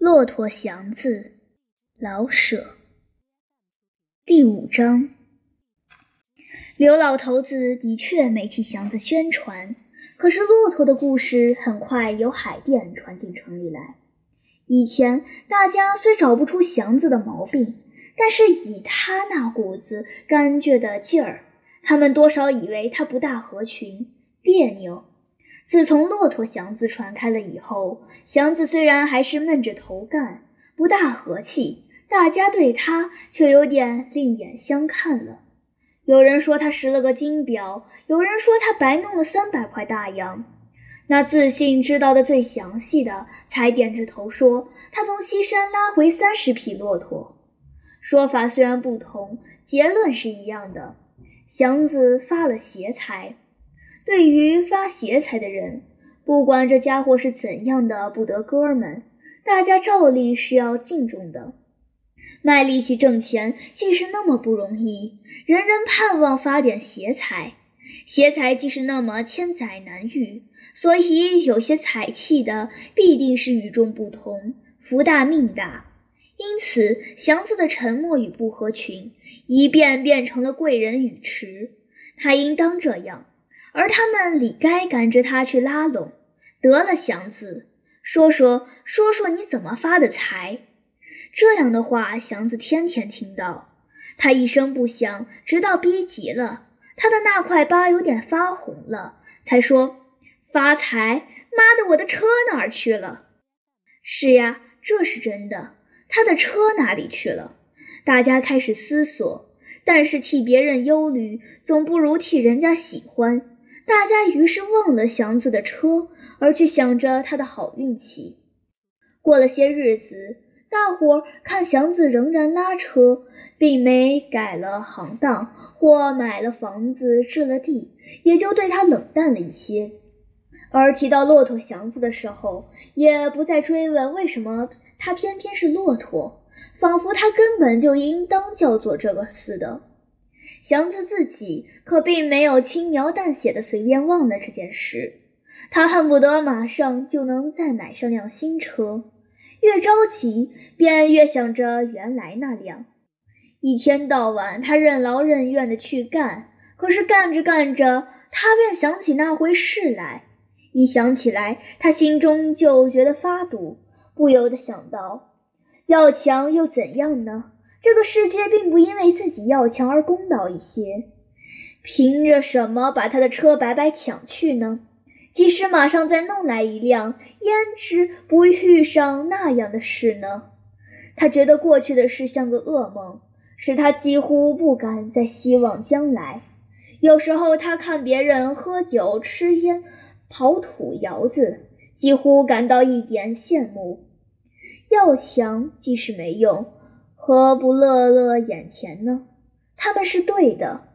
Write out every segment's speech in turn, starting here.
骆驼祥子，老舍。第五章，刘老头子的确没替祥子宣传，可是骆驼的故事很快由海淀传进城里来。以前大家虽找不出祥子的毛病，但是以他那股子干倔的劲儿，他们多少以为他不大合群，别扭。自从骆驼祥子传开了以后，祥子虽然还是闷着头干，不大和气，大家对他却有点另眼相看了。有人说他拾了个金表，有人说他白弄了三百块大洋。那自信知道的最详细的，才点着头说他从西山拉回三十匹骆驼。说法虽然不同，结论是一样的：祥子发了邪财。对于发邪财的人，不管这家伙是怎样的不得哥们，大家照例是要敬重的。卖力气挣钱既是那么不容易，人人盼望发点邪财，邪财既是那么千载难遇，所以有些财气的必定是与众不同，福大命大。因此，祥子的沉默与不合群，一变变成了贵人语迟。他应当这样。而他们理该赶着他去拉拢。得了，祥子，说说说说你怎么发的财？这样的话，祥子天天听到。他一声不响，直到逼急了，他的那块疤有点发红了，才说：“发财！妈的，我的车哪儿去了？”是呀，这是真的。他的车哪里去了？大家开始思索，但是替别人忧虑，总不如替人家喜欢。大家于是忘了祥子的车，而去想着他的好运气。过了些日子，大伙儿看祥子仍然拉车，并没改了行当或买了房子置了地，也就对他冷淡了一些。而提到骆驼祥子的时候，也不再追问为什么他偏偏是骆驼，仿佛他根本就应当叫做这个似的。祥子自己可并没有轻描淡写的随便忘了这件事，他恨不得马上就能再买上辆新车，越着急便越想着原来那辆。一天到晚，他任劳任怨的去干，可是干着干着，他便想起那回事来。一想起来，他心中就觉得发堵，不由得想到：要强又怎样呢？这个世界并不因为自己要强而公道一些，凭着什么把他的车白白抢去呢？即使马上再弄来一辆，焉知不遇上那样的事呢？他觉得过去的事像个噩梦，使他几乎不敢再希望将来。有时候他看别人喝酒、吃烟、刨土、窑子，几乎感到一点羡慕。要强即使没用。何不乐乐眼前呢？他们是对的。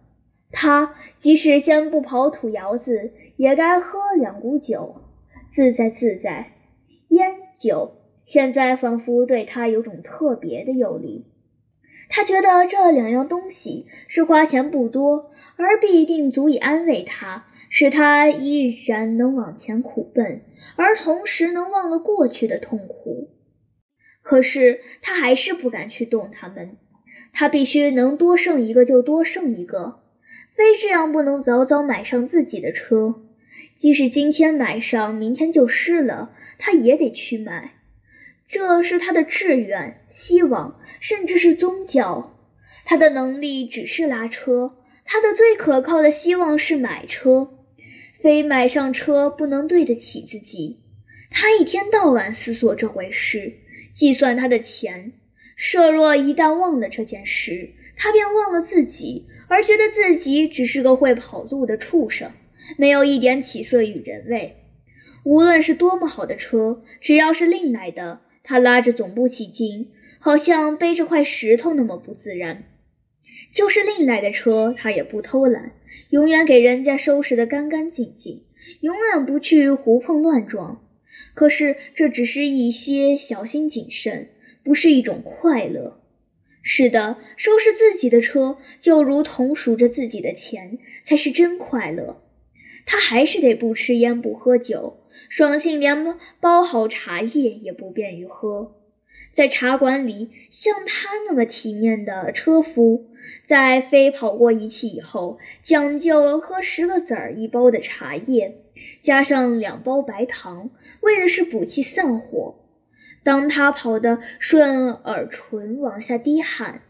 他即使先不刨土窑子，也该喝两股酒，自在自在。烟酒现在仿佛对他有种特别的诱力。他觉得这两样东西是花钱不多，而必定足以安慰他，使他依然能往前苦奔，而同时能忘了过去的痛苦。可是他还是不敢去动他们，他必须能多剩一个就多剩一个，非这样不能早早买上自己的车。即使今天买上，明天就失了，他也得去买。这是他的志愿、希望，甚至是宗教。他的能力只是拉车，他的最可靠的希望是买车，非买上车不能对得起自己。他一天到晚思索这回事。计算他的钱，设若一旦忘了这件事，他便忘了自己，而觉得自己只是个会跑路的畜生，没有一点起色与人味。无论是多么好的车，只要是另来的，他拉着总不起劲，好像背着块石头那么不自然。就是另来的车，他也不偷懒，永远给人家收拾得干干净净，永远不去胡碰乱撞。可是这只是一些小心谨慎，不是一种快乐。是的，收拾自己的车就如同数着自己的钱，才是真快乐。他还是得不吃烟不喝酒，爽性连包好茶叶也不便于喝。在茶馆里，像他那么体面的车夫，在飞跑过一气以后，讲究喝十个子儿一包的茶叶，加上两包白糖，为的是补气散火。当他跑得顺耳唇往下滴汗，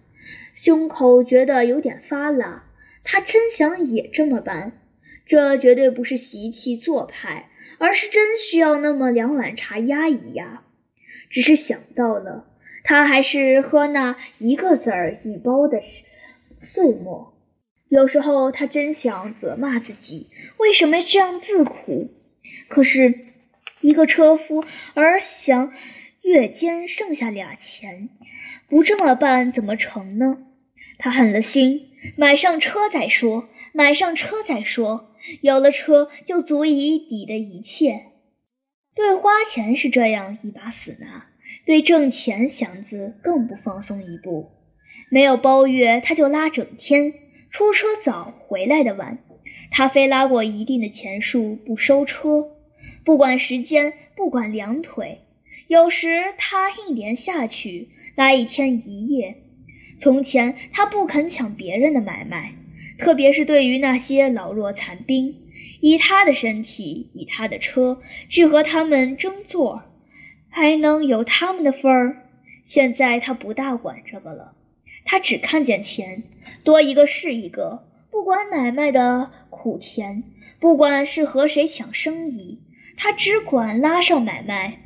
胸口觉得有点发辣，他真想也这么办。这绝对不是习气做派，而是真需要那么两碗茶压一压。只是想到了，他还是喝那一个子儿一包的碎末。有时候他真想责骂自己，为什么这样自苦？可是，一个车夫而想月间剩下俩钱，不这么办怎么成呢？他狠了心，买上车再说，买上车再说。有了车，就足以抵得一切。对花钱是这样一把死拿，对挣钱，祥子更不放松一步。没有包月，他就拉整天，出车早，回来的晚。他非拉过一定的钱数不收车，不管时间，不管两腿。有时他一连下去拉一天一夜。从前他不肯抢别人的买卖，特别是对于那些老弱残兵。以他的身体，以他的车，去和他们争座，还能有他们的份儿？现在他不大管这个了，他只看见钱，多一个是一个。不管买卖的苦甜，不管是和谁抢生意，他只管拉上买卖，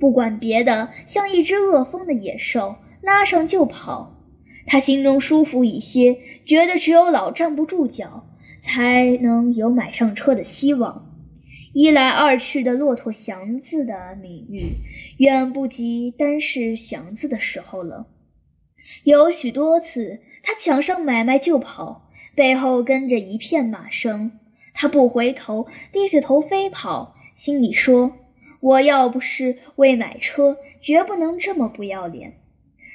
不管别的，像一只饿疯的野兽，拉上就跑。他心中舒服一些，觉得只有老站不住脚。才能有买上车的希望。一来二去的，骆驼祥子的名誉远不及单是祥子的时候了。有许多次，他抢上买卖就跑，背后跟着一片马声，他不回头，低着头飞跑，心里说：“我要不是为买车，绝不能这么不要脸。”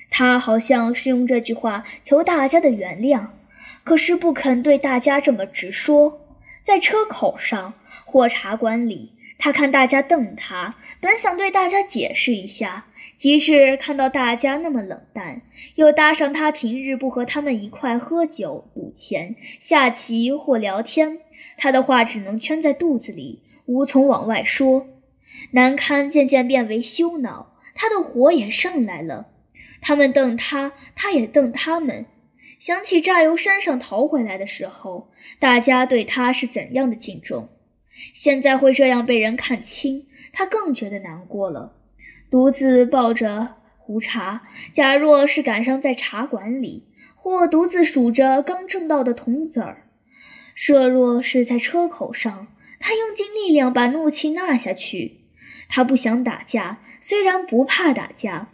他好像是用这句话求大家的原谅。可是不肯对大家这么直说，在车口上或茶馆里，他看大家瞪他，本想对大家解释一下，即使看到大家那么冷淡，又搭上他平日不和他们一块喝酒、赌钱、下棋或聊天，他的话只能圈在肚子里，无从往外说。难堪渐渐变为羞恼，他的火也上来了。他们瞪他，他也瞪他们。想起乍由山上逃回来的时候，大家对他是怎样的敬重，现在会这样被人看轻，他更觉得难过了。独自抱着壶茶，假若是赶上在茶馆里，或独自数着刚挣到的铜子儿；设若是在车口上，他用尽力量把怒气纳下去。他不想打架，虽然不怕打架，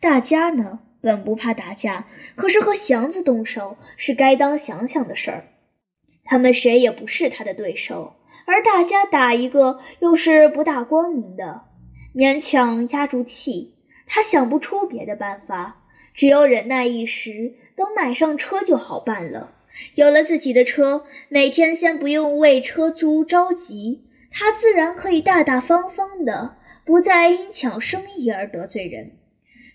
大家呢？本不怕打架，可是和祥子动手是该当想想的事儿。他们谁也不是他的对手，而大家打一个又是不大光明的，勉强压住气。他想不出别的办法，只有忍耐一时，等买上车就好办了。有了自己的车，每天先不用为车租着急，他自然可以大大方方的，不再因抢生意而得罪人。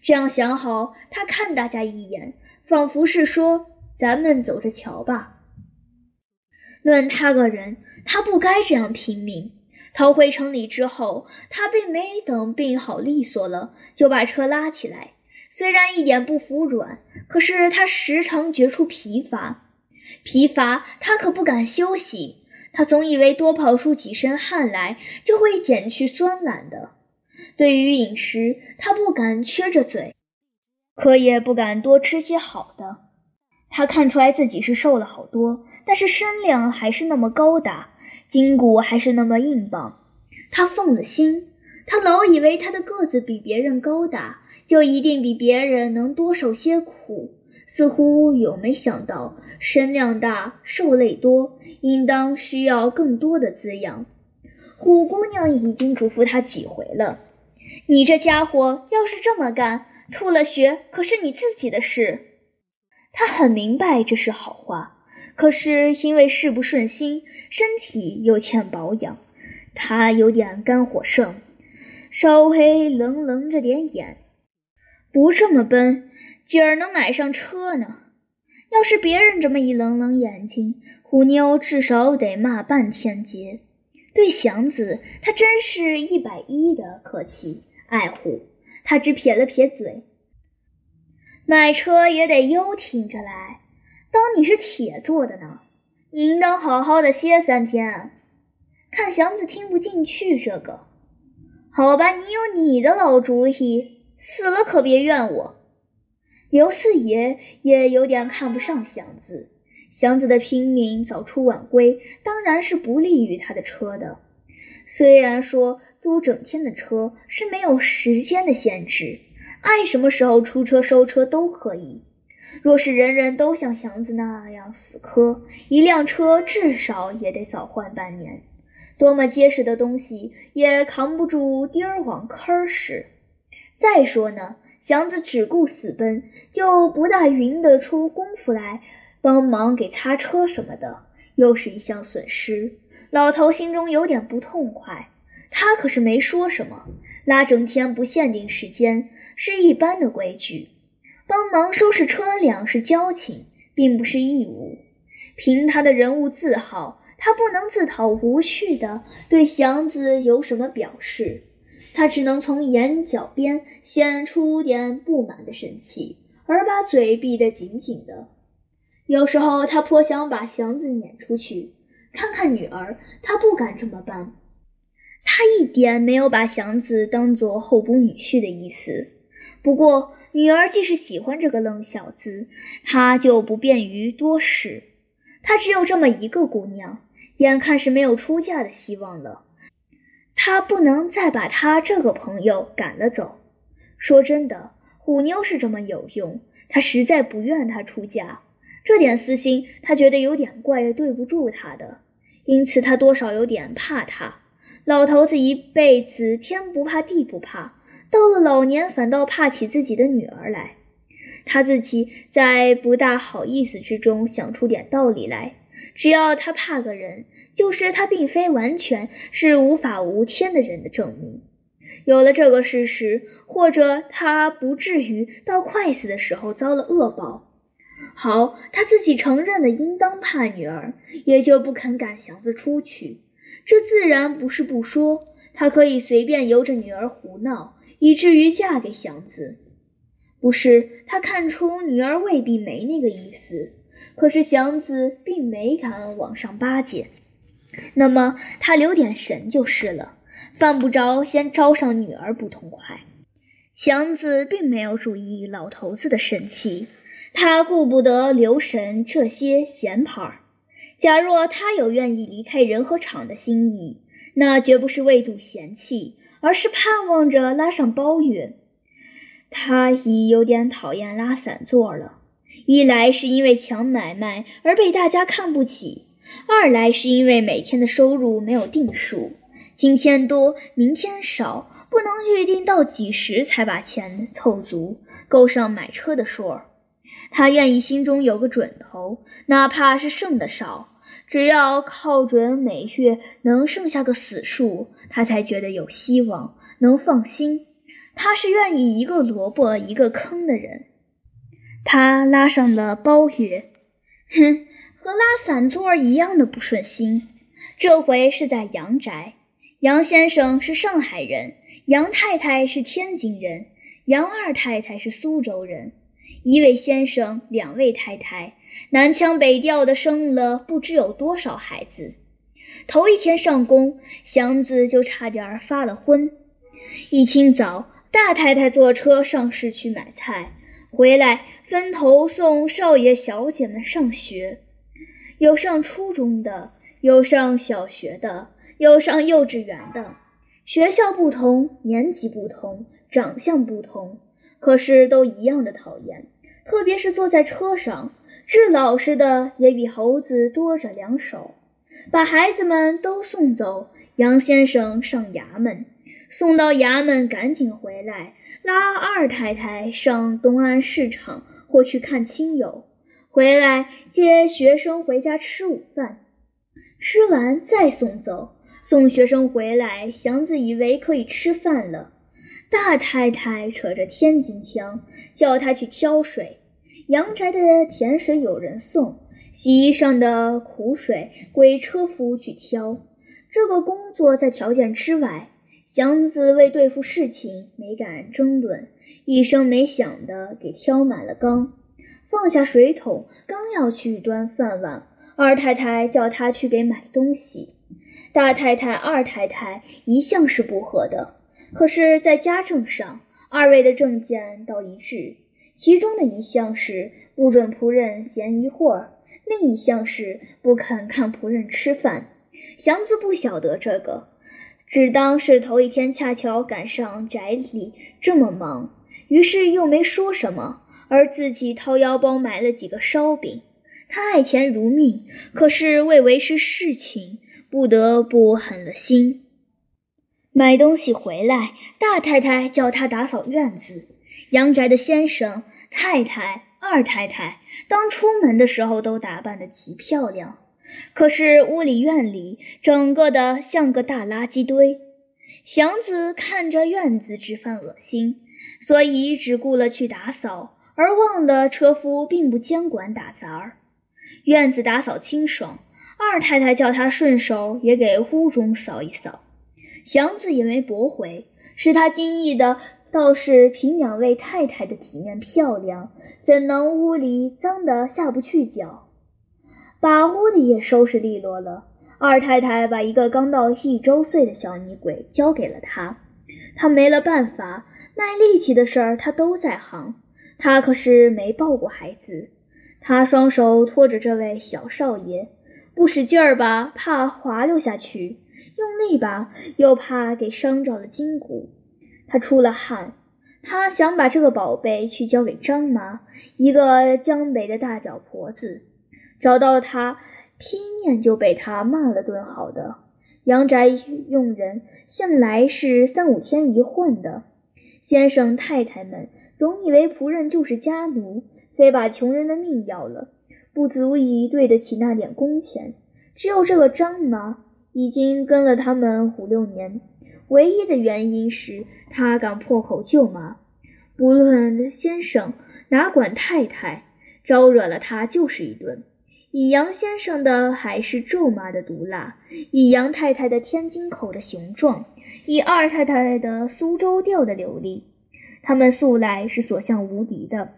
这样想好，他看大家一眼，仿佛是说：“咱们走着瞧吧。”论他个人，他不该这样拼命。逃回城里之后，他并没等病好利索了，就把车拉起来。虽然一点不服软，可是他时常觉出疲乏。疲乏，他可不敢休息。他总以为多跑出几身汗来，就会减去酸懒的。对于饮食，他不敢缺着嘴，可也不敢多吃些好的。他看出来自己是瘦了好多，但是身量还是那么高大，筋骨还是那么硬棒。他放了心，他老以为他的个子比别人高大，就一定比别人能多受些苦，似乎有没想到身量大、受累多，应当需要更多的滋养。虎姑娘已经嘱咐他几回了。你这家伙要是这么干，吐了血可是你自己的事。他很明白这是好话，可是因为事不顺心，身体又欠保养，他有点肝火盛，稍微冷冷着点眼。不这么奔，今儿能买上车呢。要是别人这么一冷冷眼睛，虎妞至少得骂半天街。对祥子，他真是一百一的客气爱护。他只撇了撇嘴：“买车也得悠挺着来，当你是铁做的呢。你应当好好的歇三天。”看祥子听不进去这个，好吧，你有你的老主意，死了可别怨我。刘四爷也有点看不上祥子，祥子的拼命早出晚归，当然是不利于他的车的。虽然说租整天的车是没有时间的限制，爱什么时候出车收车都可以。若是人人都像祥子那样死磕，一辆车至少也得早换半年。多么结实的东西也扛不住钉儿往坑儿使。再说呢。祥子只顾死奔，就不大匀得出功夫来帮忙给擦车什么的，又是一项损失。老头心中有点不痛快，他可是没说什么，拉整天不限定时间是一般的规矩，帮忙收拾车辆是交情，并不是义务。凭他的人物自豪，他不能自讨无趣的对祥子有什么表示。他只能从眼角边显出点不满的神气，而把嘴闭得紧紧的。有时候他颇想把祥子撵出去看看女儿，他不敢这么办。他一点没有把祥子当做候补女婿的意思。不过女儿既是喜欢这个愣小子，他就不便于多事。他只有这么一个姑娘，眼看是没有出嫁的希望了。他不能再把他这个朋友赶了走。说真的，虎妞是这么有用，他实在不愿她出嫁。这点私心，他觉得有点怪对不住她的，因此他多少有点怕她。老头子一辈子天不怕地不怕，到了老年反倒怕起自己的女儿来。他自己在不大好意思之中想出点道理来，只要他怕个人。就是他并非完全是无法无天的人的证明。有了这个事实，或者他不至于到快死的时候遭了恶报。好，他自己承认了应当怕女儿，也就不肯赶祥子出去。这自然不是不说，他可以随便由着女儿胡闹，以至于嫁给祥子。不是他看出女儿未必没那个意思，可是祥子并没敢往上巴结。那么他留点神就是了，犯不着先招上女儿不痛快。祥子并没有注意老头子的神气，他顾不得留神这些闲牌儿。假若他有愿意离开人和场的心意，那绝不是为赌嫌弃，而是盼望着拉上包月。他已有点讨厌拉散座了，一来是因为抢买卖而被大家看不起。二来是因为每天的收入没有定数，今天多，明天少，不能预定到几时才把钱凑足，够上买车的数儿。他愿意心中有个准头，哪怕是剩的少，只要靠准每月能剩下个死数，他才觉得有希望，能放心。他是愿意一个萝卜一个坑的人。他拉上了包月，哼。和拉散座一样的不顺心，这回是在杨宅。杨先生是上海人，杨太太是天津人，杨二太太是苏州人。一位先生，两位太太，南腔北调的生了不知有多少孩子。头一天上工，祥子就差点发了昏。一清早，大太太坐车上市去买菜，回来分头送少爷小姐们上学。有上初中的，有上小学的，有上幼稚园的。学校不同，年级不同，长相不同，可是都一样的讨厌。特别是坐在车上，治老实的也比猴子多着两手。把孩子们都送走，杨先生上衙门，送到衙门赶紧回来，拉二太太上东安市场或去看亲友。回来接学生回家吃午饭，吃完再送走。送学生回来，祥子以为可以吃饭了，大太太扯着天津腔，叫他去挑水。阳宅的甜水有人送，洗衣上的苦水归车夫去挑。这个工作在条件之外。祥子为对付事情，没敢争论，一声没响的给挑满了缸，放下水桶，刚要去端饭碗，二太太叫他去给买东西。大太太、二太太一向是不和的，可是，在家政上，二位的政见倒一致。其中的一项是不准仆人闲一会儿，另一项是不肯看仆人吃饭。祥子不晓得这个。只当是头一天恰巧赶上宅里这么忙，于是又没说什么，而自己掏腰包买了几个烧饼。他爱钱如命，可是为维持事情，不得不狠了心。买东西回来，大太太叫他打扫院子。阳宅的先生、太太、二太太，当出门的时候都打扮得极漂亮。可是屋里院里整个的像个大垃圾堆，祥子看着院子直犯恶心，所以只顾了去打扫，而忘了车夫并不监管打杂儿。院子打扫清爽，二太太叫他顺手也给屋中扫一扫，祥子也没驳回，是他惊异的倒是凭两位太太的体面漂亮，怎能屋里脏得下不去脚？把屋里也收拾利落了。二太太把一个刚到一周岁的小女鬼交给了他，他没了办法，卖力气的事儿他都在行。他可是没抱过孩子，他双手托着这位小少爷，不使劲儿吧，怕滑溜下去；用力吧，又怕给伤着了筋骨。他出了汗，他想把这个宝贝去交给张妈，一个江北的大脚婆子。找到他，劈面就被他骂了顿好的。阳宅用人向来是三五天一换的，先生太太们总以为仆人就是家奴，非把穷人的命要了，不足以对得起那点工钱。只有这个张妈已经跟了他们五六年，唯一的原因是他敢破口就骂，不论先生哪管太太，招惹了他就是一顿。以杨先生的还是咒骂的毒辣，以杨太太的天津口的雄壮，以二太太的苏州调的流利，他们素来是所向无敌的，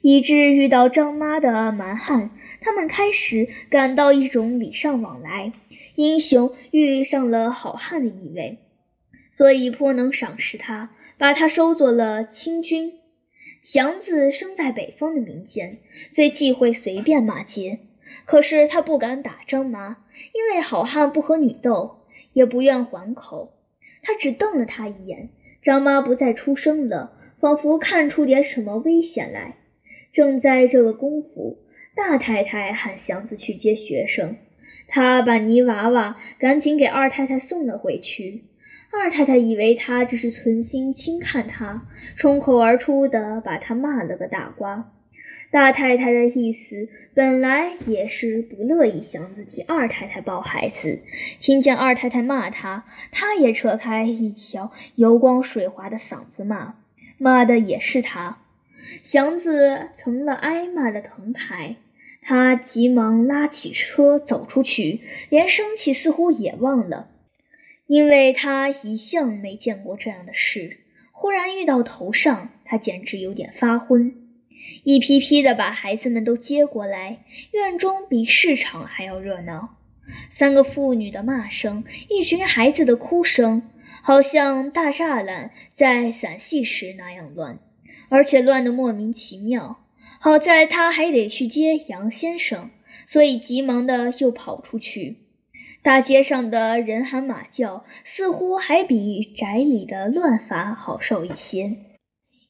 以致遇到张妈的蛮汉，他们开始感到一种礼尚往来、英雄遇上了好汉的意味，所以颇能赏识他，把他收作了亲军。祥子生在北方的民间，最忌讳随便骂街。可是他不敢打张妈，因为好汉不和女斗，也不愿还口。他只瞪了他一眼。张妈不再出声了，仿佛看出点什么危险来。正在这个功夫，大太太喊祥子去接学生，他把泥娃娃赶紧给二太太送了回去。二太太以为他只是存心轻看他，冲口而出的把他骂了个大瓜。大太太的意思本来也是不乐意祥子替二太太抱孩子，听见二太太骂他，他也扯开一条油光水滑的嗓子骂，骂的也是他。祥子成了挨骂的藤牌，他急忙拉起车走出去，连生气似乎也忘了，因为他一向没见过这样的事，忽然遇到头上，他简直有点发昏。一批批的把孩子们都接过来，院中比市场还要热闹。三个妇女的骂声，一群孩子的哭声，好像大栅栏在散戏时那样乱，而且乱得莫名其妙。好在他还得去接杨先生，所以急忙的又跑出去。大街上的人喊马叫，似乎还比宅里的乱法好受一些。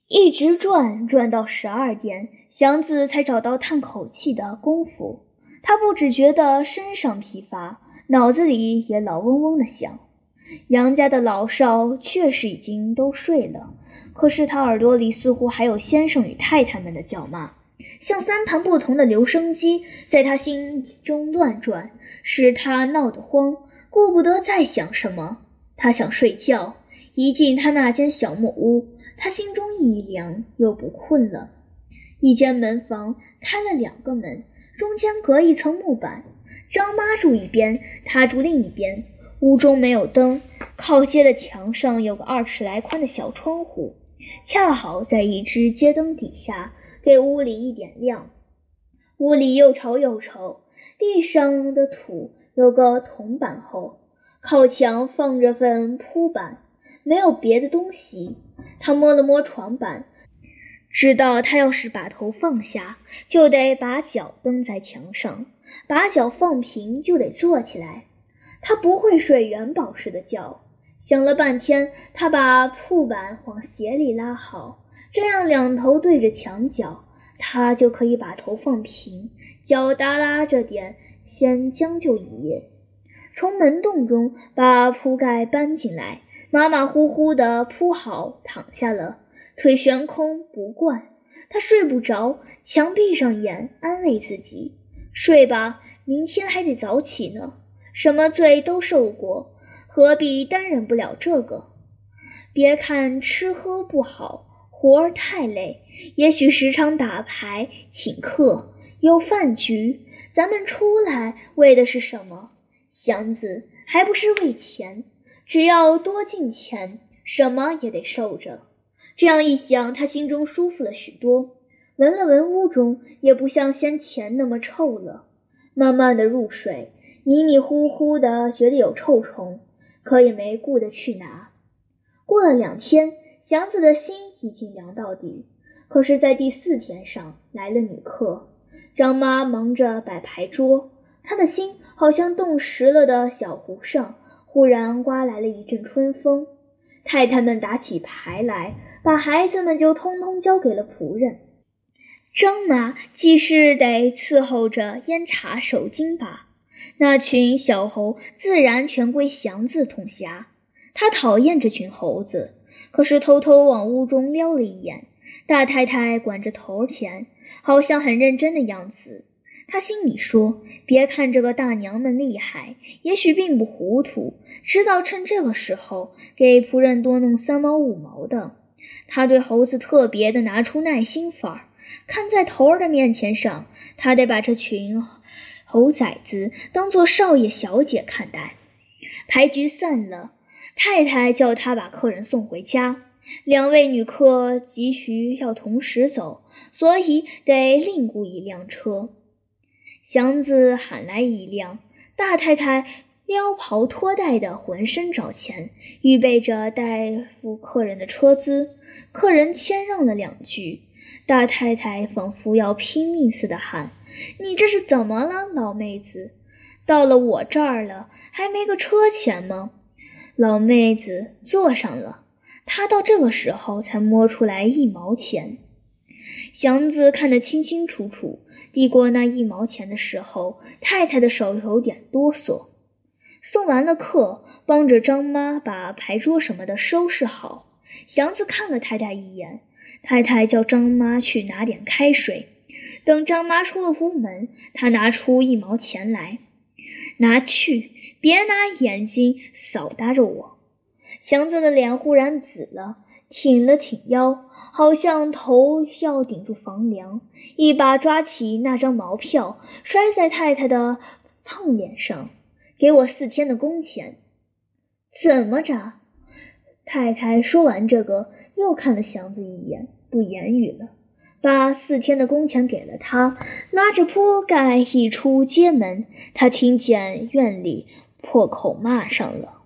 一直转转到十二点，祥子才找到叹口气的功夫。他不只觉得身上疲乏，脑子里也老嗡嗡的响。杨家的老少确实已经都睡了，可是他耳朵里似乎还有先生与太太们的叫骂，像三盘不同的留声机，在他心中乱转，使他闹得慌，顾不得再想什么。他想睡觉。一进他那间小木屋，他心中一凉，又不困了。一间门房开了两个门，中间隔一层木板。张妈住一边，他住另一边。屋中没有灯，靠街的墙上有个二尺来宽的小窗户，恰好在一只街灯底下，给屋里一点亮。屋里又潮又臭，地上的土有个铜板厚，靠墙放着份铺板，没有别的东西。他摸了摸床板。知道他要是把头放下，就得把脚蹬在墙上；把脚放平，就得坐起来。他不会睡元宝似的觉。想了半天，他把铺板往鞋里拉好，这样两头对着墙角，他就可以把头放平，脚耷拉着点，先将就一夜。从门洞中把铺盖搬进来，马马虎虎地铺好，躺下了。腿悬空不惯，他睡不着，强闭上眼安慰自己：“睡吧，明天还得早起呢。什么罪都受过，何必担忍不了这个？别看吃喝不好，活儿太累。也许时常打牌、请客、有饭局，咱们出来为的是什么？祥子还不是为钱？只要多进钱，什么也得受着。”这样一想，他心中舒服了许多。闻了闻屋中，也不像先前那么臭了。慢慢的入睡，迷迷糊糊的觉得有臭虫，可也没顾得去拿。过了两天，祥子的心已经凉到底。可是，在第四天上来了女客，张妈忙着摆牌桌，她的心好像冻实了的小湖上，忽然刮来了一阵春风。太太们打起牌来，把孩子们就通通交给了仆人。张妈既是得伺候着烟茶手巾吧，那群小猴自然全归祥子统辖。他讨厌这群猴子，可是偷偷往屋中撩了一眼。大太太管着头钱，好像很认真的样子。他心里说：“别看这个大娘们厉害，也许并不糊涂，知道趁这个时候给仆人多弄三毛五毛的。”他对猴子特别的拿出耐心法儿，看在头儿的面前上，他得把这群猴崽子当做少爷小姐看待。牌局散了，太太叫他把客人送回家，两位女客急需要同时走，所以得另雇一辆车。祥子喊来一辆，大太太撩袍脱带的，浑身找钱，预备着代付客人的车资。客人谦让了两句，大太太仿佛要拼命似的喊：“你这是怎么了，老妹子？到了我这儿了，还没个车钱吗？”老妹子坐上了，她到这个时候才摸出来一毛钱。祥子看得清清楚楚。递过那一毛钱的时候，太太的手有点哆嗦。送完了客，帮着张妈把牌桌什么的收拾好。祥子看了太太一眼，太太叫张妈去拿点开水。等张妈出了屋门，他拿出一毛钱来，拿去，别拿眼睛扫搭着我。祥子的脸忽然紫了，挺了挺腰。好像头要顶住房梁，一把抓起那张毛票，摔在太太的胖脸上，给我四天的工钱。怎么着？太太说完这个，又看了祥子一眼，不言语了，把四天的工钱给了他，拉着铺盖一出街门，他听见院里破口骂上了。